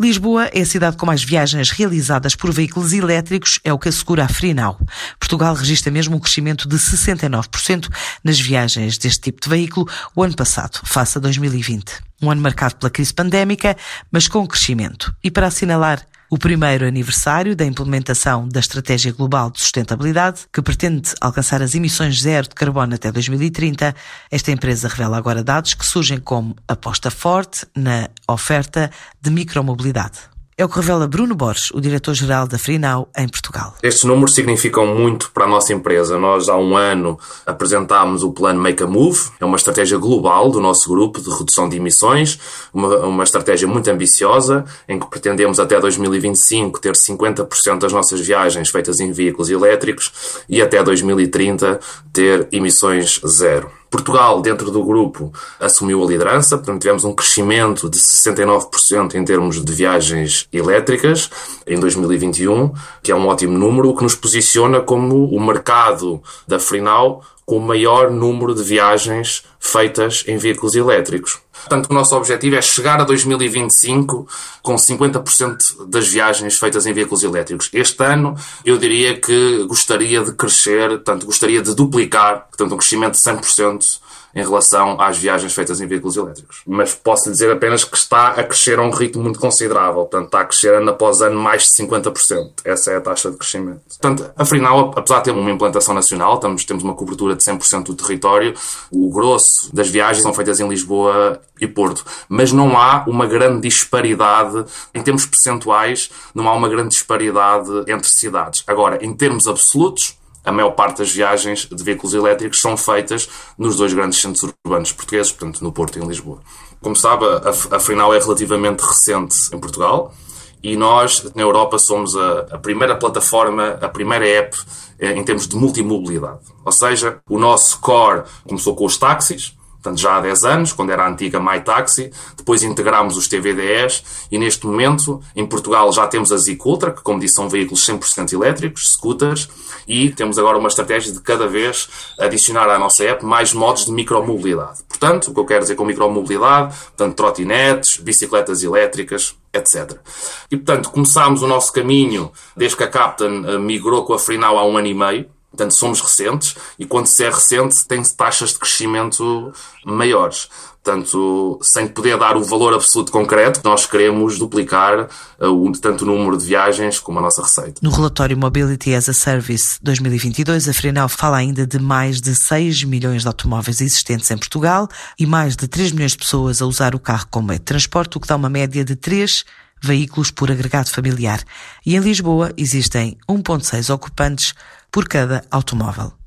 Lisboa é a cidade com mais viagens realizadas por veículos elétricos, é o que assegura a Frinau. Portugal registra mesmo um crescimento de 69% nas viagens deste tipo de veículo o ano passado, face a 2020. Um ano marcado pela crise pandémica, mas com crescimento. E para assinalar o primeiro aniversário da implementação da Estratégia Global de Sustentabilidade, que pretende alcançar as emissões zero de carbono até 2030, esta empresa revela agora dados que surgem como aposta forte na oferta de micromobilidade. É o que revela Bruno Borges, o diretor-geral da Frinau em Portugal. Estes números significam muito para a nossa empresa. Nós, há um ano, apresentámos o plano Make a Move. É uma estratégia global do nosso grupo de redução de emissões, uma, uma estratégia muito ambiciosa, em que pretendemos até 2025 ter 50% das nossas viagens feitas em veículos elétricos e até 2030 ter emissões zero. Portugal, dentro do grupo, assumiu a liderança, portanto, tivemos um crescimento de 69% em termos de viagens elétricas em 2021, que é um ótimo número, o que nos posiciona como o mercado da Frinal com o maior número de viagens feitas em veículos elétricos. Portanto, o nosso objetivo é chegar a 2025 com 50% das viagens feitas em veículos elétricos. Este ano, eu diria que gostaria de crescer, portanto, gostaria de duplicar, portanto, um crescimento de 100% em relação às viagens feitas em veículos elétricos. Mas posso dizer apenas que está a crescer a um ritmo muito considerável. Portanto, está a crescer ano após ano mais de 50%. Essa é a taxa de crescimento. Portanto, afinal, apesar de ter uma implantação nacional, estamos, temos uma cobertura de 100% do território, o grosso das viagens são feitas em Lisboa e Porto. Mas não há uma grande disparidade, em termos percentuais, não há uma grande disparidade entre cidades. Agora, em termos absolutos, a maior parte das viagens de veículos elétricos são feitas nos dois grandes centros urbanos portugueses, portanto, no Porto e em Lisboa. Como sabe, a, a é relativamente recente em Portugal e nós, na Europa, somos a, a primeira plataforma, a primeira app eh, em termos de multimobilidade. Ou seja, o nosso core começou com os táxis, portanto já há 10 anos, quando era a antiga MyTaxi, depois integramos os TVDs e neste momento em Portugal já temos a Zicultra, que como disse são veículos 100% elétricos, scooters, e temos agora uma estratégia de cada vez adicionar à nossa app mais modos de micromobilidade. Portanto, o que eu quero dizer com micromobilidade, portanto, trotinetes, bicicletas elétricas, etc. E, portanto, começámos o nosso caminho desde que a Captain eh, migrou com a Freenow há um ano e meio, Portanto, somos recentes e quando se é recente tem taxas de crescimento maiores. Portanto, sem poder dar o valor absoluto concreto, nós queremos duplicar uh, tanto o número de viagens como a nossa receita. No relatório Mobility as a Service 2022, a Frenel fala ainda de mais de 6 milhões de automóveis existentes em Portugal e mais de 3 milhões de pessoas a usar o carro como meio de transporte, o que dá uma média de 3 veículos por agregado familiar. E em Lisboa existem 1,6 ocupantes por cada automóvel.